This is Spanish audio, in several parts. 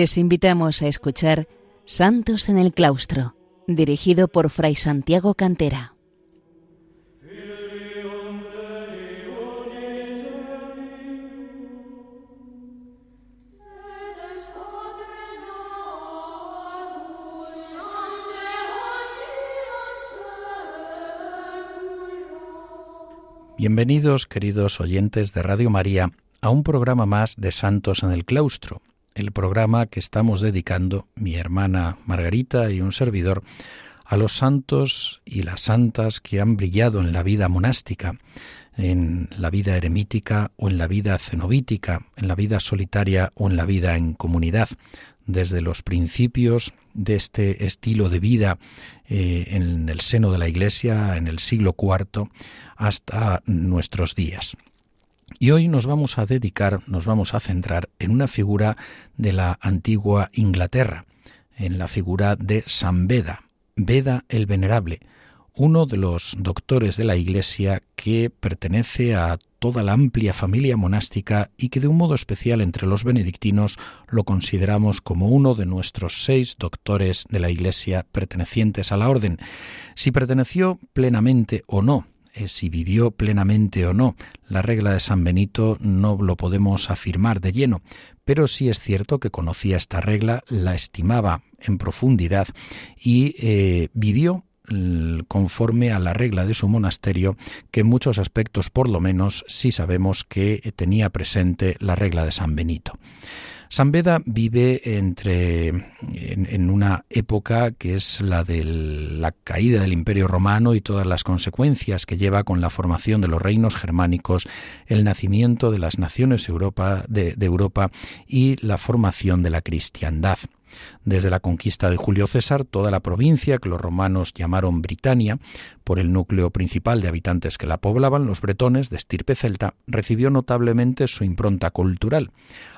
Les invitamos a escuchar Santos en el Claustro, dirigido por Fray Santiago Cantera. Bienvenidos, queridos oyentes de Radio María, a un programa más de Santos en el Claustro, el programa que estamos dedicando, mi hermana Margarita y un servidor, a los santos y las santas que han brillado en la vida monástica, en la vida eremítica o en la vida cenobítica, en la vida solitaria o en la vida en comunidad, desde los principios de este estilo de vida eh, en el seno de la Iglesia en el siglo IV hasta nuestros días. Y hoy nos vamos a dedicar, nos vamos a centrar en una figura de la antigua Inglaterra, en la figura de San Beda, Beda el Venerable, uno de los doctores de la Iglesia que pertenece a toda la amplia familia monástica y que de un modo especial entre los benedictinos lo consideramos como uno de nuestros seis doctores de la Iglesia pertenecientes a la orden. Si perteneció plenamente o no, eh, si vivió plenamente o no la regla de San Benito no lo podemos afirmar de lleno, pero sí es cierto que conocía esta regla, la estimaba en profundidad y eh, vivió conforme a la regla de su monasterio, que en muchos aspectos por lo menos sí sabemos que tenía presente la regla de San Benito. San Beda vive entre en, una época que es la de la caída del Imperio Romano y todas las consecuencias que lleva con la formación de los reinos germánicos, el nacimiento de las naciones Europa, de Europa y la formación de la cristiandad. Desde la conquista de Julio César, toda la provincia que los romanos llamaron Britania, por el núcleo principal de habitantes que la poblaban, los bretones de estirpe celta, recibió notablemente su impronta cultural.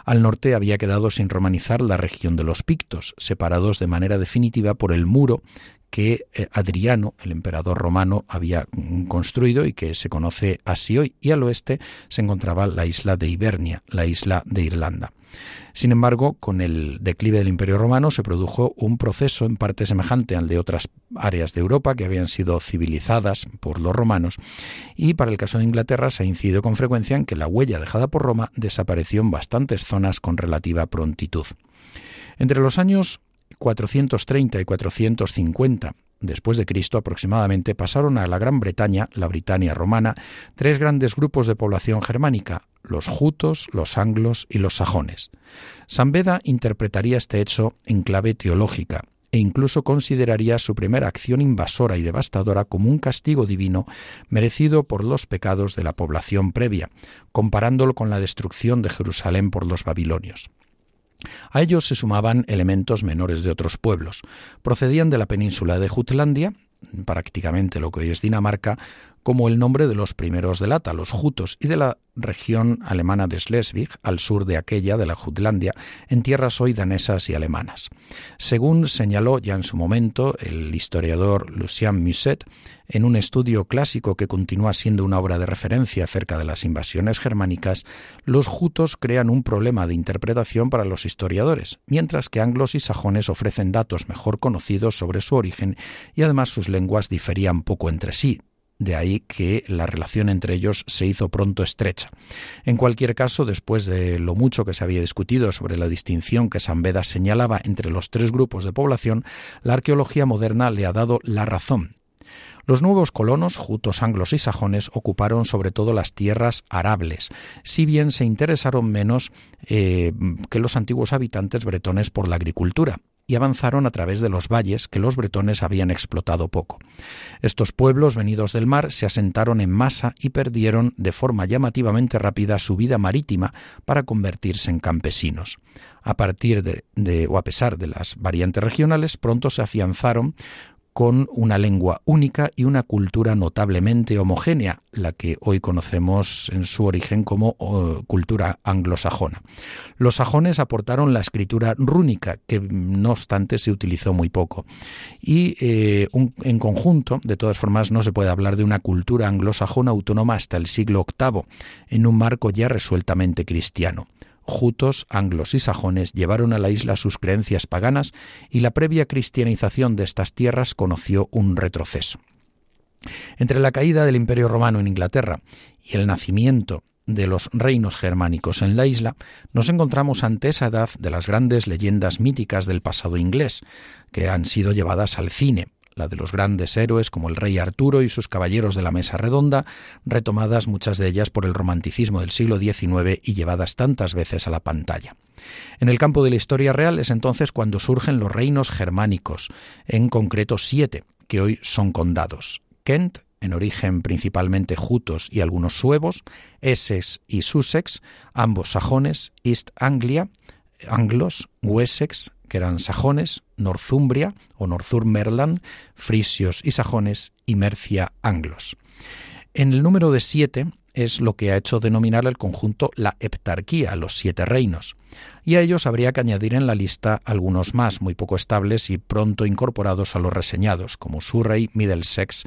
Al norte había quedado sin romanizar la región de los pictos, separados de manera definitiva por el muro que eh, Adriano, el emperador romano, había mm, construido y que se conoce así hoy, y al oeste se encontraba la isla de Ibernia, la isla de Irlanda. Sin embargo, con el declive del Imperio Romano se produjo un proceso en parte semejante al de otras áreas de Europa que habían sido civilizadas por los romanos, y para el caso de Inglaterra se ha incidido con frecuencia en que la huella dejada por Roma desapareció en bastantes zonas con relativa prontitud. Entre los años 430 y 450 después de Cristo aproximadamente pasaron a la Gran Bretaña, la Britania romana, tres grandes grupos de población germánica, los jutos, los anglos y los sajones. San Beda interpretaría este hecho en clave teológica e incluso consideraría su primera acción invasora y devastadora como un castigo divino merecido por los pecados de la población previa, comparándolo con la destrucción de Jerusalén por los babilonios. A ellos se sumaban elementos menores de otros pueblos. Procedían de la península de Jutlandia, prácticamente lo que hoy es Dinamarca, como el nombre de los primeros de Lata, los jutos, y de la región alemana de Schleswig, al sur de aquella de la Jutlandia, en tierras hoy danesas y alemanas. Según señaló ya en su momento el historiador Lucien Musset, en un estudio clásico que continúa siendo una obra de referencia acerca de las invasiones germánicas, los jutos crean un problema de interpretación para los historiadores, mientras que anglos y sajones ofrecen datos mejor conocidos sobre su origen y además sus lenguas diferían poco entre sí, de ahí que la relación entre ellos se hizo pronto estrecha. En cualquier caso, después de lo mucho que se había discutido sobre la distinción que San Beda señalaba entre los tres grupos de población, la arqueología moderna le ha dado la razón. Los nuevos colonos, jutos, anglos y sajones, ocuparon sobre todo las tierras arables, si bien se interesaron menos eh, que los antiguos habitantes bretones por la agricultura, y avanzaron a través de los valles que los bretones habían explotado poco. Estos pueblos venidos del mar se asentaron en masa y perdieron de forma llamativamente rápida su vida marítima para convertirse en campesinos. A partir de, o a pesar de las variantes regionales, pronto se afianzaron con una lengua única y una cultura notablemente homogénea, la que hoy conocemos en su origen como cultura anglosajona. Los sajones aportaron la escritura rúnica, que no obstante se utilizó muy poco. Y eh, en conjunto, de todas formas, no se puede hablar de una cultura anglosajona autónoma hasta el siglo VIII, en un marco ya resueltamente cristiano. Jutos, anglos y sajones llevaron a la isla sus creencias paganas y la previa cristianización de estas tierras conoció un retroceso. Entre la caída del Imperio Romano en Inglaterra y el nacimiento de los reinos germánicos en la isla, nos encontramos ante esa edad de las grandes leyendas míticas del pasado inglés, que han sido llevadas al cine, la de los grandes héroes como el rey Arturo y sus caballeros de la Mesa Redonda, retomadas muchas de ellas por el romanticismo del siglo XIX y llevadas tantas veces a la pantalla. En el campo de la historia real es entonces cuando surgen los reinos germánicos, en concreto siete, que hoy son condados. Kent, en origen principalmente jutos y algunos suevos, Essex y Sussex, ambos sajones, East Anglia, anglos, Wessex, que eran sajones, Northumbria o Northumberland, frisios y sajones, y Mercia anglos. En el número de siete es lo que ha hecho denominar el conjunto la heptarquía, los siete reinos, y a ellos habría que añadir en la lista algunos más muy poco estables y pronto incorporados a los reseñados, como Surrey, Middlesex,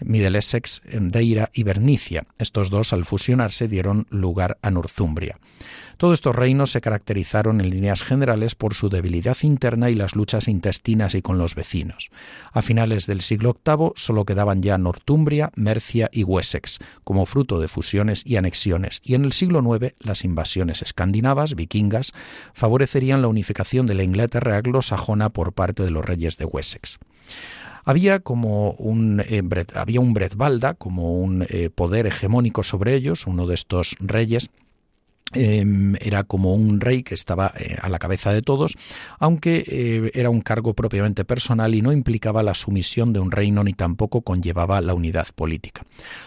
Middlesex, Deira y Bernicia. Estos dos, al fusionarse, dieron lugar a Northumbria. Todos estos reinos se caracterizaron en líneas generales por su debilidad interna y las luchas intestinas y con los vecinos. A finales del siglo VIII solo quedaban ya Northumbria, Mercia y Wessex, como fruto de fusiones y anexiones, y en el siglo IX las invasiones escandinavas, vikingas, favorecerían la unificación de la Inglaterra anglosajona por parte de los reyes de Wessex. Había como un eh, había un Bretvalda como un eh, poder hegemónico sobre ellos, uno de estos reyes era como un rey que estaba eh, a la cabeza de todos, aunque eh, era un cargo propiamente personal y no implicaba la sumisión de un reino ni tampoco conllevaba la unidad política.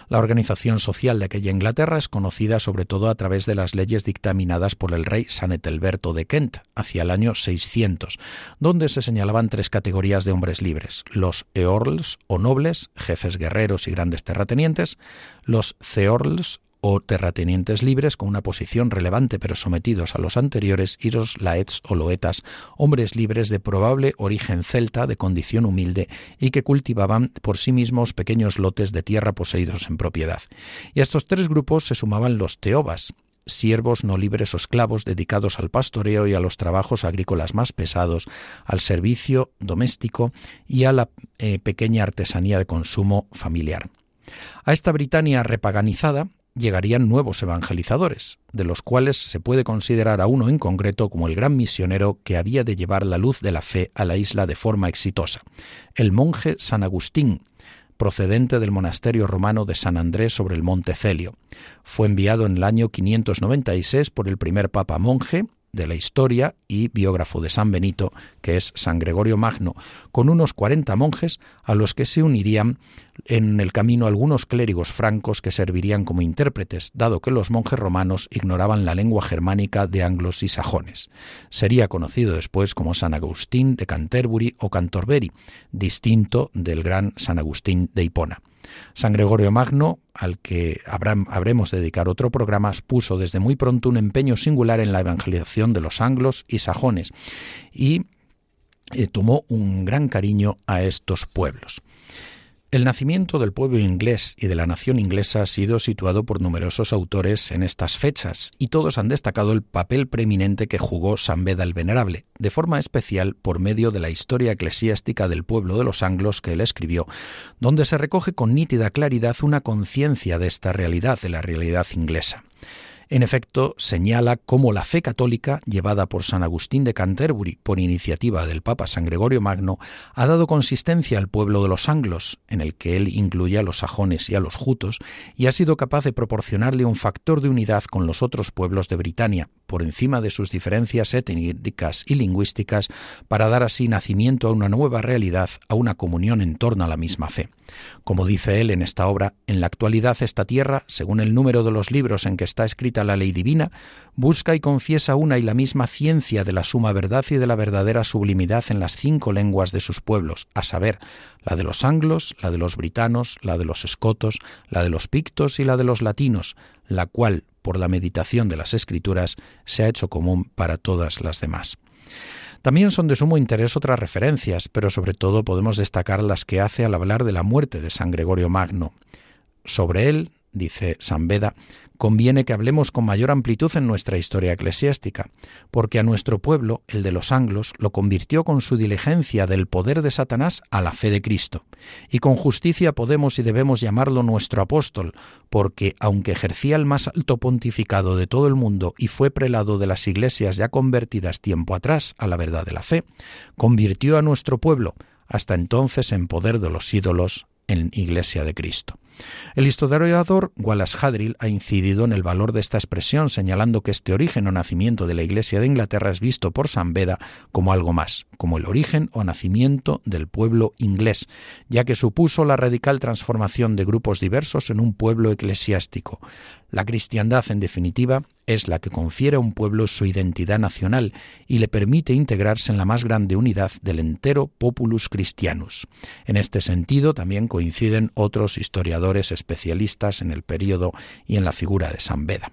La organización social de aquella Inglaterra es conocida sobre todo a través de las leyes dictaminadas por el rey San Etelberto de Kent hacia el año 600, donde se señalaban tres categorías de hombres libres: los eorls o nobles, jefes guerreros y grandes terratenientes, los ceorls o terratenientes libres con una posición relevante pero sometidos a los anteriores y los laets o loetas, hombres libres de probable origen celta de condición humilde y que cultivaban por sí mismos pequeños lotes de tierra poseídos en propiedad. Y a estos tres grupos se sumaban los teobas, siervos no libres o esclavos dedicados al pastoreo y a los trabajos agrícolas más pesados, al servicio doméstico y a la eh, pequeña artesanía de consumo familiar. A esta Britania repaganizada llegarían nuevos evangelizadores, de los cuales se puede considerar a uno en concreto como el gran misionero que había de llevar la luz de la fe a la isla de forma exitosa, el monje San Agustín, procedente del monasterio romano de San Andrés sobre el monte Celio. Fue enviado en el año 596 por el primer papa monje, de la historia y biógrafo de San Benito, que es San Gregorio Magno, con unos 40 monjes a los que se unirían en el camino algunos clérigos francos que servirían como intérpretes, dado que los monjes romanos ignoraban la lengua germánica de anglos y sajones. Sería conocido después como San Agustín de Canterbury o Cantorbery, distinto del gran San Agustín de Hipona. San Gregorio Magno, al que habremos de dedicar otro programa, puso desde muy pronto un empeño singular en la evangelización de los anglos y sajones y eh, tomó un gran cariño a estos pueblos. El nacimiento del pueblo inglés y de la nación inglesa ha sido situado por numerosos autores en estas fechas, y todos han destacado el papel preeminente que jugó San Beda el Venerable, de forma especial por medio de la historia eclesiástica del pueblo de los anglos que él escribió, donde se recoge con nítida claridad una conciencia de esta realidad, de la realidad inglesa. En efecto, señala cómo la fe católica, llevada por San Agustín de Canterbury por iniciativa del Papa San Gregorio Magno, ha dado consistencia al pueblo de los anglos, en el que él incluye a los sajones y a los jutos, y ha sido capaz de proporcionarle un factor de unidad con los otros pueblos de Britania, por encima de sus diferencias étnicas y lingüísticas, para dar así nacimiento a una nueva realidad, a una comunión en torno a la misma fe. Como dice él en esta obra, en la actualidad esta tierra, según el número de los libros en que está escrita la ley divina, busca y confiesa una y la misma ciencia de la suma verdad y de la verdadera sublimidad en las cinco lenguas de sus pueblos, a saber, la de los anglos, la de los britanos, la de los escotos, la de los pictos y la de los latinos, la cual, por la meditación de las escrituras, se ha hecho común para todas las demás. También son de sumo interés otras referencias, pero sobre todo podemos destacar las que hace al hablar de la muerte de San Gregorio Magno. Sobre él, dice San Beda, conviene que hablemos con mayor amplitud en nuestra historia eclesiástica, porque a nuestro pueblo, el de los anglos, lo convirtió con su diligencia del poder de Satanás a la fe de Cristo. Y con justicia podemos y debemos llamarlo nuestro apóstol, porque aunque ejercía el más alto pontificado de todo el mundo y fue prelado de las iglesias ya convertidas tiempo atrás a la verdad de la fe, convirtió a nuestro pueblo, hasta entonces en poder de los ídolos, en Iglesia de Cristo. El historiador Wallace Hadrill ha incidido en el valor de esta expresión, señalando que este origen o nacimiento de la Iglesia de Inglaterra es visto por San Beda como algo más, como el origen o nacimiento del pueblo inglés, ya que supuso la radical transformación de grupos diversos en un pueblo eclesiástico. La cristiandad, en definitiva, es la que confiere a un pueblo su identidad nacional y le permite integrarse en la más grande unidad del entero populus christianus. En este sentido, también coinciden otros historiadores especialistas en el período y en la figura de San Beda.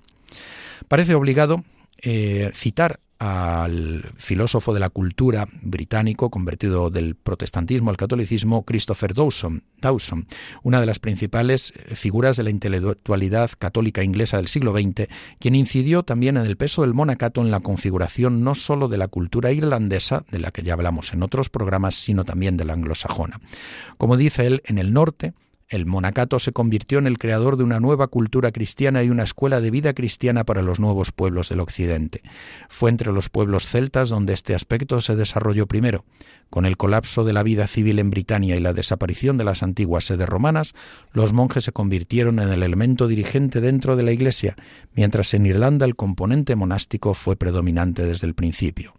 Parece obligado eh, citar al filósofo de la cultura británico convertido del protestantismo al catolicismo, Christopher Dawson, Dawson, una de las principales figuras de la intelectualidad católica inglesa del siglo XX, quien incidió también en el peso del monacato en la configuración no sólo de la cultura irlandesa, de la que ya hablamos en otros programas, sino también de la anglosajona. Como dice él, en el norte, el monacato se convirtió en el creador de una nueva cultura cristiana y una escuela de vida cristiana para los nuevos pueblos del Occidente. Fue entre los pueblos celtas donde este aspecto se desarrolló primero. Con el colapso de la vida civil en Britania y la desaparición de las antiguas sedes romanas, los monjes se convirtieron en el elemento dirigente dentro de la Iglesia, mientras en Irlanda el componente monástico fue predominante desde el principio.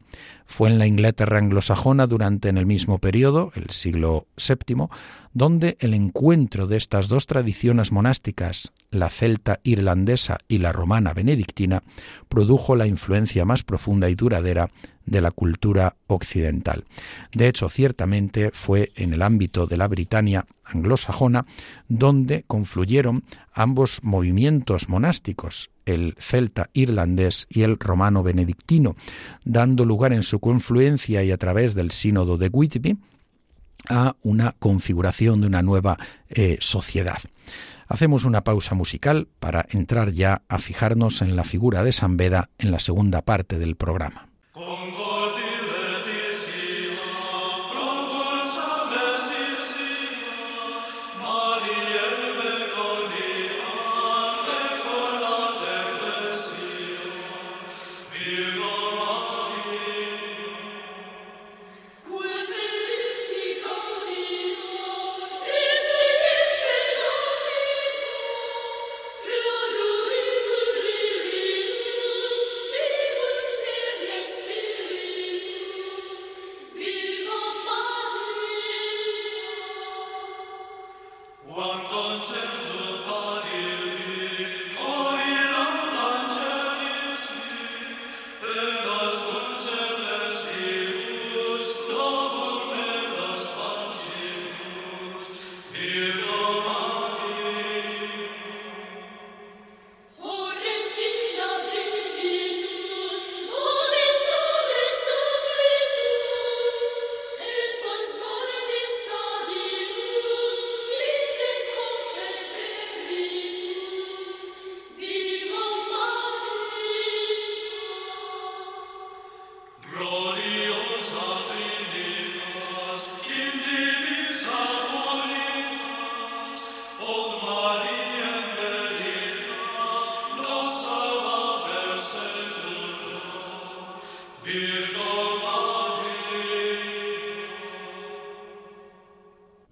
Fue en la Inglaterra anglosajona durante en el mismo periodo, el siglo VII, donde el encuentro de estas dos tradiciones monásticas, la celta irlandesa y la romana benedictina, produjo la influencia más profunda y duradera de la cultura occidental. De hecho, ciertamente fue en el ámbito de la Britania anglosajona donde confluyeron ambos movimientos monásticos, el celta irlandés y el romano benedictino, dando lugar en su confluencia y a través del sínodo de Whitby a una configuración de una nueva eh, sociedad. Hacemos una pausa musical para entrar ya a fijarnos en la figura de San Beda en la segunda parte del programa.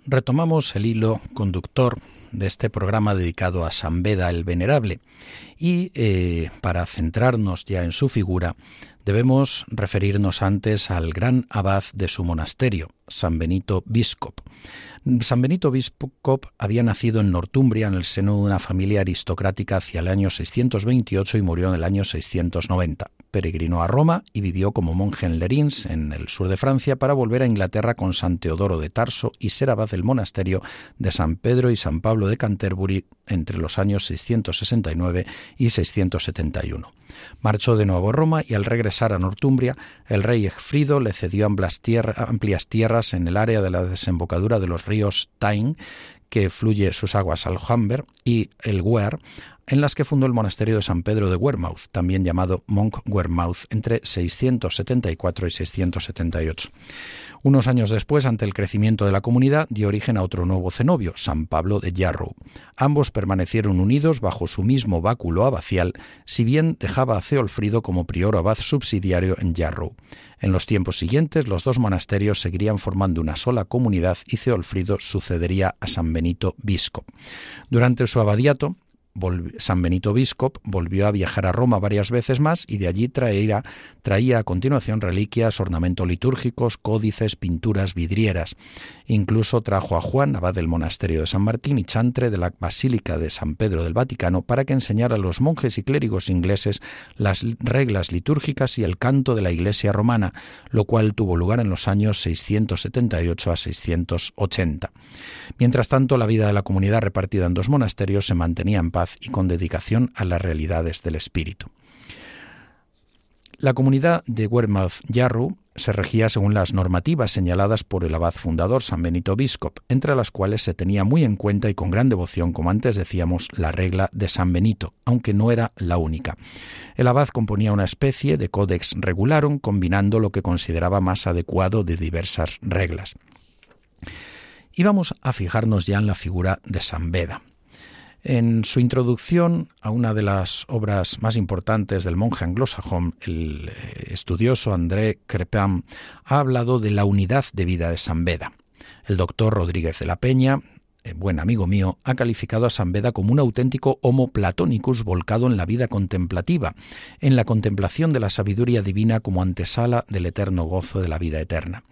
Retomamos el hilo conductor de este programa dedicado a San Beda el Venerable y eh, para centrarnos ya en su figura debemos referirnos antes al gran abad de su monasterio, San Benito Biscop. San Benito Biscop había nacido en Northumbria en el seno de una familia aristocrática hacia el año 628 y murió en el año 690. Peregrinó a Roma y vivió como monje en Lerins, en el sur de Francia, para volver a Inglaterra con San Teodoro de Tarso y ser abad del monasterio de San Pedro y San Pablo de Canterbury entre los años 669 y 671. Marchó de nuevo a Roma y al regresar a Northumbria, el rey Egfrido le cedió amplias, tierras en el área de la desembocadura de los ríos Tyne, que fluye sus aguas al Humber, y el Wear, en las que fundó el monasterio de San Pedro de Wearmouth, también llamado Monk Wearmouth, entre 674 y 678. Unos años después, ante el crecimiento de la comunidad, dio origen a otro nuevo cenobio, San Pablo de Yarrow. Ambos permanecieron unidos bajo su mismo báculo abacial, si bien dejaba a Ceolfrido como prior abad subsidiario en Yarrow. En los tiempos siguientes, los dos monasterios seguirían formando una sola comunidad y Ceolfrido sucedería a San Benito Biscop. Durante su abadiato, San Benito Biscop volvió a viajar a Roma varias veces más y de allí traía, traía a continuación reliquias, ornamentos litúrgicos, códices, pinturas, vidrieras. Incluso trajo a Juan, abad del monasterio de San Martín y chantre de la Basílica de San Pedro del Vaticano, para que enseñara a los monjes y clérigos ingleses las reglas litúrgicas y el canto de la Iglesia romana, lo cual tuvo lugar en los años 678 a 680. Mientras tanto, la vida de la comunidad repartida en dos monasterios se mantenía en paz y con dedicación a las realidades del espíritu. La comunidad de Wearmouth Yarrow se regía según las normativas señaladas por el abad fundador San Benito Biscop, entre las cuales se tenía muy en cuenta y con gran devoción, como antes decíamos, la regla de San Benito, aunque no era la única. El abad componía una especie de codex regularum, combinando lo que consideraba más adecuado de diversas reglas. Y vamos a fijarnos ya en la figura de San Beda. En su introducción a una de las obras más importantes del monje anglosajón, el eh, estudioso André Crepin ha hablado de la unidad de vida de San Beda. El doctor Rodríguez de la Peña buen amigo mío, ha calificado a San Beda como un auténtico homo platonicus volcado en la vida contemplativa, en la contemplación de la sabiduría divina como antesala del eterno gozo de la vida eterna.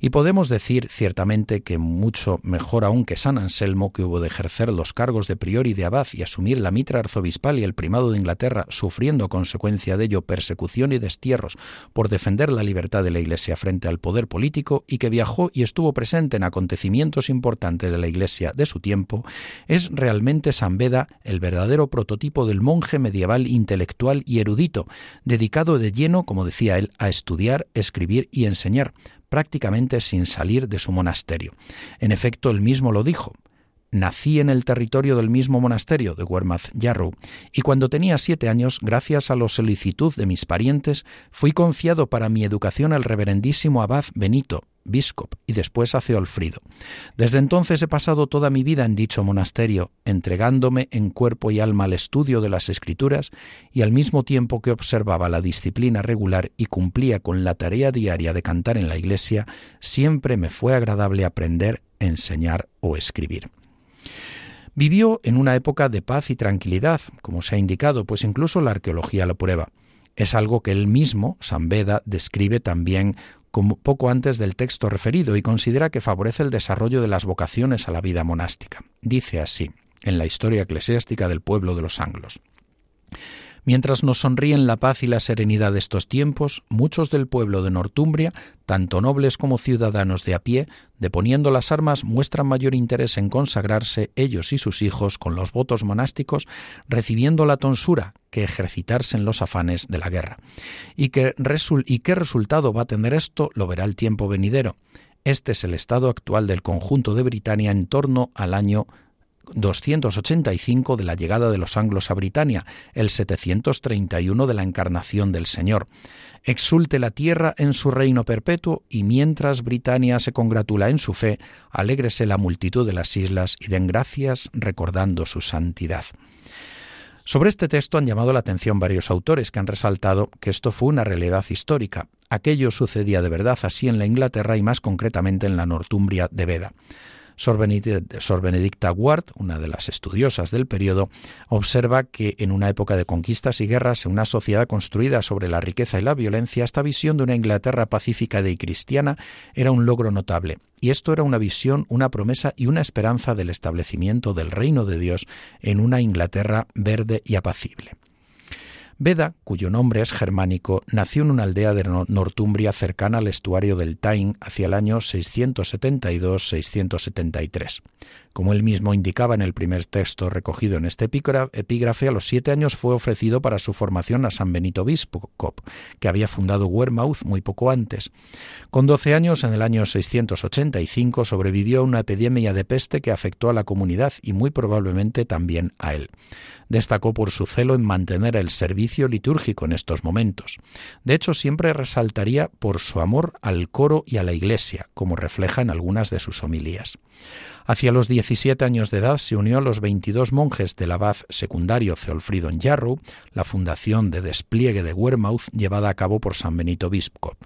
Y podemos decir ciertamente que mucho mejor aún que San Anselmo, que hubo de ejercer los cargos de prior y de abad y asumir la mitra arzobispal y el primado de Inglaterra, sufriendo a consecuencia de ello persecución y destierros por defender la libertad de la Iglesia frente al poder político, y que viajó y estuvo presente en acontecimientos importantes de la Iglesia de su tiempo, es realmente San Beda el verdadero prototipo del monje medieval intelectual y erudito, dedicado de lleno, como decía él, a estudiar, escribir y enseñar, prácticamente sin salir de su monasterio. En efecto, él mismo lo dijo, Nací en el territorio del mismo monasterio de Wearmouth Yarrow, y cuando tenía siete años, gracias a la solicitud de mis parientes, fui confiado para mi educación al reverendísimo abad Benito, Biscop, y después a Ceolfrido. Desde entonces he pasado toda mi vida en dicho monasterio, entregándome en cuerpo y alma al estudio de las escrituras, y al mismo tiempo que observaba la disciplina regular y cumplía con la tarea diaria de cantar en la iglesia, siempre me fue agradable aprender, enseñar o escribir. Vivió en una época de paz y tranquilidad, como se ha indicado, pues incluso la arqueología lo prueba. Es algo que él mismo, San Beda, describe también como poco antes del texto referido y considera que favorece el desarrollo de las vocaciones a la vida monástica. Dice así, en la historia eclesiástica del pueblo de los anglos. Mientras nos sonríen la paz y la serenidad de estos tiempos, muchos del pueblo de Nortumbria, tanto nobles como ciudadanos de a pie, deponiendo las armas, muestran mayor interés en consagrarse ellos y sus hijos con los votos monásticos, recibiendo la tonsura que ejercitarse en los afanes de la guerra. Y qué resultado va a tener esto lo verá el tiempo venidero. Este es el estado actual del conjunto de Britania en torno al año 285 de la llegada de los anglos a Britania, el 731 de la encarnación del Señor. Exulte la tierra en su reino perpetuo y mientras Britania se congratula en su fe, alégrese la multitud de las islas y den gracias recordando su santidad. Sobre este texto han llamado la atención varios autores que han resaltado que esto fue una realidad histórica. Aquello sucedía de verdad así en la Inglaterra y más concretamente en la Northumbria de Beda. Sor Benedicta, Ward, una de las estudiosas del periodo, observa que en una época de conquistas y guerras, en una sociedad construida sobre la riqueza y la violencia, esta visión de una Inglaterra pacífica y cristiana era un logro notable. Y esto era una visión, una promesa y una esperanza del establecimiento del reino de Dios en una Inglaterra verde y apacible. Beda, cuyo nombre es germánico, nació en una aldea de Northumbria cercana al estuario del Tyne hacia el año 672-673. Como él mismo indicaba en el primer texto recogido en este epígrafe, a los siete años fue ofrecido para su formación a San Benito Biscop, que había fundado Wearmouth muy poco antes. Con doce años, en el año 685, sobrevivió a una epidemia de peste que afectó a la comunidad y muy probablemente también a él. Destacó por su celo en mantener el servicio litúrgico en estos momentos. De hecho, siempre resaltaría por su amor al coro y a la Iglesia, como refleja en algunas de sus homilías. Hacia los 17 años de edad se unió a los 22 monjes del abad secundario Ceolfrido en Yarrow, la fundación de despliegue de Wearmouth llevada a cabo por San Benito Biscop.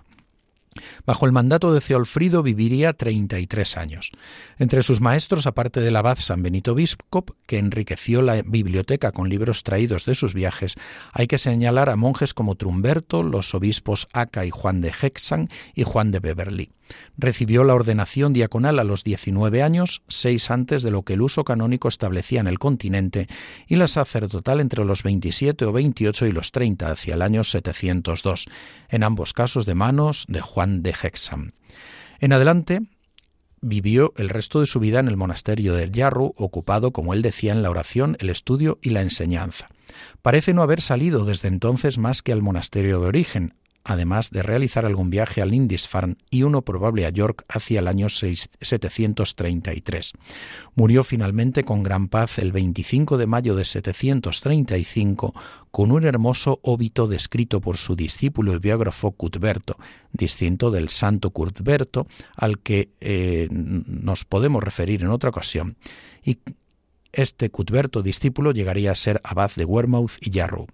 Bajo el mandato de Ceolfrido viviría 33 años. Entre sus maestros, aparte del abad San Benito Biscop, que enriqueció la biblioteca con libros traídos de sus viajes, hay que señalar a monjes como Trumberto, los obispos Aca y Juan de Hexan y Juan de Beverly. Recibió la ordenación diaconal a los 19 años, seis antes de lo que el uso canónico establecía en el continente, y la sacerdotal entre los 27 o 28 y los 30 hacia el año 702, en ambos casos de manos de Juan de Hexam. En adelante, vivió el resto de su vida en el monasterio del Yarru, ocupado, como él decía, en la oración, el estudio y la enseñanza. Parece no haber salido desde entonces más que al monasterio de origen, además de realizar algún viaje a Lindisfarne y uno probable a York hacia el año 733. Murió finalmente con gran paz el 25 de mayo de 735 con un hermoso óbito descrito por su discípulo y biógrafo Cuthberto, distinto del santo Cuthberto al que eh, nos podemos referir en otra ocasión, y este Cuthberto discípulo llegaría a ser abad de Wearmouth y Yarrow.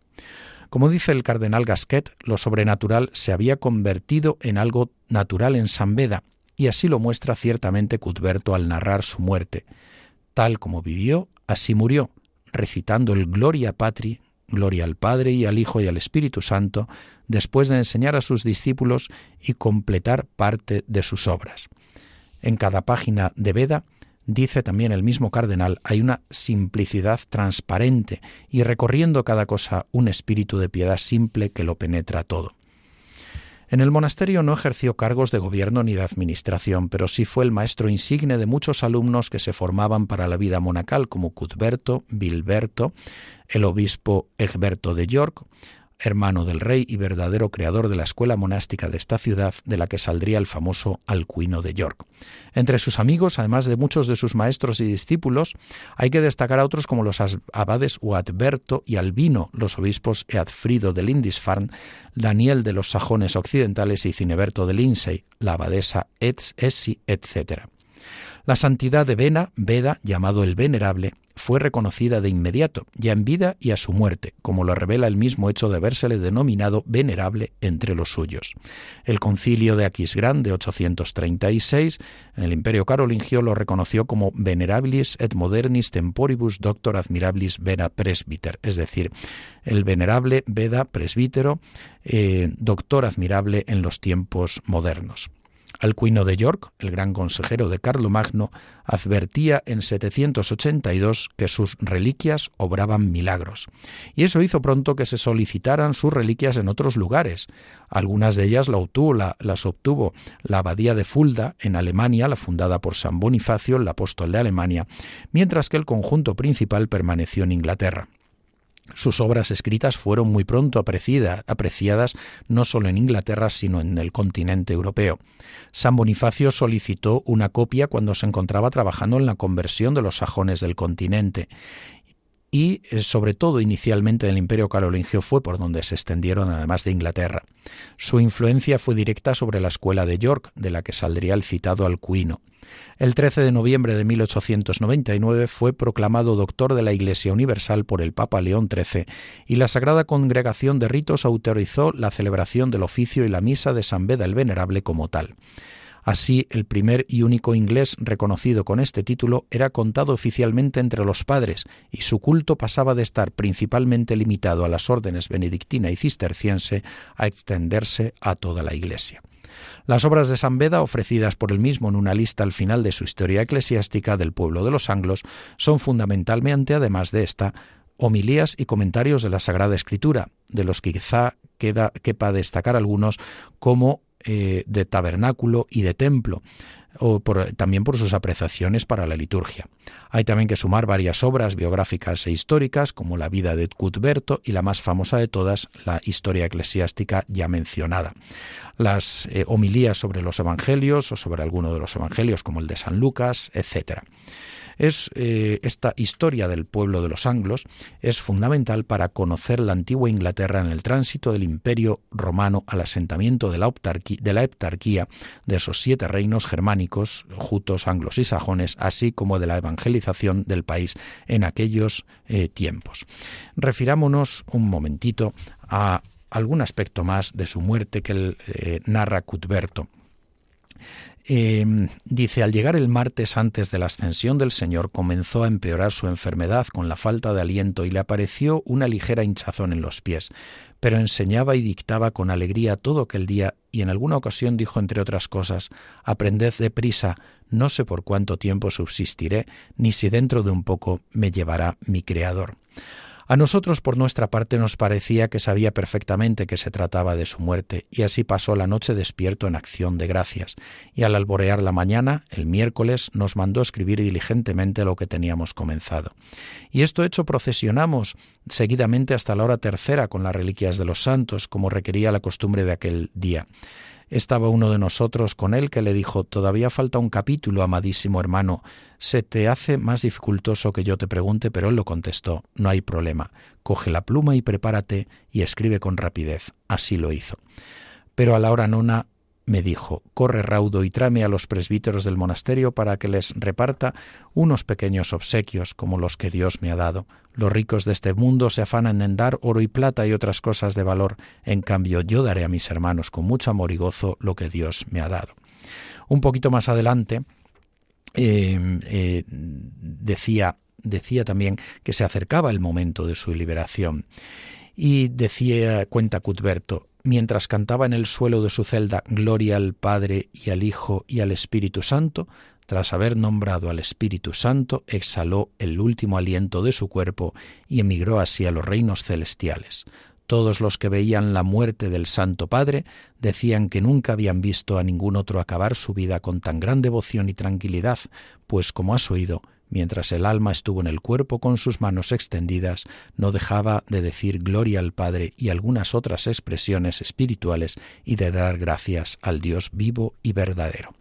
Como dice el cardenal Gasquet, lo sobrenatural se había convertido en algo natural en San Beda, y así lo muestra ciertamente Cuthberto al narrar su muerte. Tal como vivió, así murió, recitando el Gloria Patri, Gloria al Padre y al Hijo y al Espíritu Santo, después de enseñar a sus discípulos y completar parte de sus obras. En cada página de Beda dice también el mismo cardenal, hay una simplicidad transparente y recorriendo cada cosa un espíritu de piedad simple que lo penetra todo. En el monasterio no ejerció cargos de gobierno ni de administración, pero sí fue el maestro insigne de muchos alumnos que se formaban para la vida monacal, como Cuthberto, Bilberto, el obispo Egberto de York, hermano del rey y verdadero creador de la escuela monástica de esta ciudad, de la que saldría el famoso Alcuino de York. Entre sus amigos, además de muchos de sus maestros y discípulos, hay que destacar a otros como los abades Uadberto y Albino, los obispos Eadfrido de Lindisfarne, Daniel de los Sajones Occidentales y Cineberto de Lindsey, la abadesa Essi, etc. La santidad de Bena, Beda, llamado el Venerable, fue reconocida de inmediato, ya en vida y a su muerte, como lo revela el mismo hecho de habérsele denominado venerable entre los suyos. El concilio de Aquisgrán de 836, en el Imperio Carolingio, lo reconoció como Venerabilis et modernis temporibus doctor admirabilis vera presbiter, es decir, el venerable Veda presbítero, eh, doctor admirable en los tiempos modernos. Alcuino de York, el gran consejero de Carlomagno, advertía en 782 que sus reliquias obraban milagros, y eso hizo pronto que se solicitaran sus reliquias en otros lugares. Algunas de ellas las obtuvo la abadía de Fulda, en Alemania, la fundada por San Bonifacio, el apóstol de Alemania, mientras que el conjunto principal permaneció en Inglaterra. Sus obras escritas fueron muy pronto apreciadas no solo en Inglaterra, sino en el continente europeo. San Bonifacio solicitó una copia cuando se encontraba trabajando en la conversión de los sajones del continente, y eh, sobre todo inicialmente del Imperio Carolingio fue por donde se extendieron además de Inglaterra. Su influencia fue directa sobre la escuela de York, de la que saldría el citado Alcuino. El 13 de noviembre de 1899 fue proclamado doctor de la Iglesia Universal por el Papa León XIII y la Sagrada Congregación de Ritos autorizó la celebración del oficio y la misa de San Beda el Venerable como tal. Así, el primer y único inglés reconocido con este título era contado oficialmente entre los padres, y su culto pasaba de estar principalmente limitado a las órdenes benedictina y cisterciense a extenderse a toda la Iglesia. Las obras de San Beda, ofrecidas por él mismo en una lista al final de su historia eclesiástica del pueblo de los anglos, son fundamentalmente, además de esta, homilías y comentarios de la Sagrada Escritura, de los que quizá queda, quepa destacar algunos como eh, de tabernáculo y de templo, o también por sus apreciaciones para la liturgia. Hay también que sumar varias obras biográficas e históricas, como la vida de Cuthberto y la más famosa de todas, la historia eclesiástica ya mencionada. Las eh, homilías sobre los evangelios o sobre alguno de los evangelios, como el de San Lucas, etc. Es eh, esta historia del pueblo de los anglos es fundamental para conocer la antigua Inglaterra en el tránsito del Imperio romano al asentamiento de la, de heptarquía de esos siete reinos germánicos, jutos, anglos y sajones, así como de la evangelización del país en aquellos eh, tiempos. Refirámonos un momentito a algún aspecto más de su muerte que eh, narra Cuthberto. Em, dice, al llegar el martes antes de la ascensión del Señor comenzó a empeorar su enfermedad con la falta de aliento y le apareció una ligera hinchazón en los pies, pero enseñaba y dictaba con alegría todo aquel día y en alguna ocasión dijo entre otras cosas, Aprended deprisa, no sé por cuánto tiempo subsistiré, ni si dentro de un poco me llevará mi Creador. A nosotros, por nuestra parte, nos parecía que sabía perfectamente que se trataba de su muerte, y así pasó la noche despierto en acción de gracias, y al alborear la mañana, el miércoles, nos mandó escribir diligentemente lo que teníamos comenzado. Y esto hecho procesionamos seguidamente hasta la hora tercera con las reliquias de los santos, como requería la costumbre de aquel día. Estaba uno de nosotros con él que le dijo Todavía falta un capítulo, amadísimo hermano. Se te hace más dificultoso que yo te pregunte, pero él lo contestó No hay problema. Coge la pluma y prepárate y escribe con rapidez. Así lo hizo. Pero a la hora nona me dijo, corre raudo y tráeme a los presbíteros del monasterio para que les reparta unos pequeños obsequios como los que Dios me ha dado. Los ricos de este mundo se afanan en dar oro y plata y otras cosas de valor, en cambio yo daré a mis hermanos con mucho amor y gozo lo que Dios me ha dado. Un poquito más adelante em, eh, decía, decía también que se acercaba el momento de su liberación. Y decía, cuenta Cuthberto, mientras cantaba en el suelo de su celda Gloria al Padre y al Hijo y al Espíritu Santo, tras haber nombrado al Espíritu Santo, exhaló el último aliento de su cuerpo y emigró así a los reinos celestiales. Todos los que veían la muerte del Santo Padre decían que nunca habían visto a ningún otro acabar su vida con tan gran devoción y tranquilidad, pues como has oído, mientras el alma estuvo en el cuerpo con sus manos extendidas, no dejaba de decir gloria al Padre y algunas otras expresiones espirituales y de dar gracias al Dios vivo y verdadero.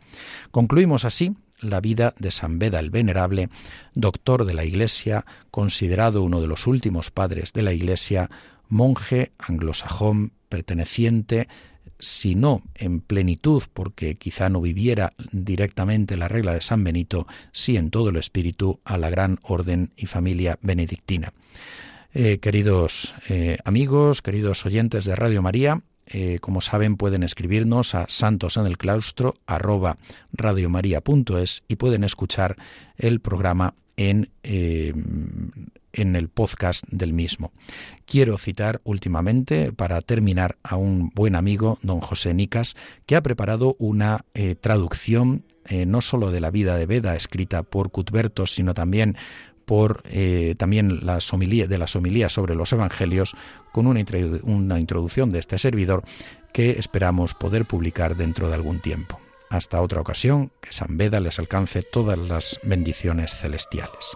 Concluimos así la vida de San Beda el Venerable, doctor de la Iglesia, considerado uno de los últimos padres de la Iglesia, monje anglosajón perteneciente si no en plenitud, porque quizá no viviera directamente la regla de San Benito, sí en todo el espíritu a la gran orden y familia benedictina. Eh, queridos eh, amigos, queridos oyentes de Radio María, eh, como saben, pueden escribirnos a santosenelclaustro arroba radiomaria.es y pueden escuchar el programa en, en el podcast del mismo. Quiero citar últimamente, para terminar, a un buen amigo, don José Nicas, que ha preparado una eh, traducción eh, no sólo de la vida de Beda, escrita por Cuthberto, sino también por eh, también las de las homilías sobre los evangelios, con una, una introducción de este servidor que esperamos poder publicar dentro de algún tiempo. Hasta otra ocasión, que San Beda les alcance todas las bendiciones celestiales.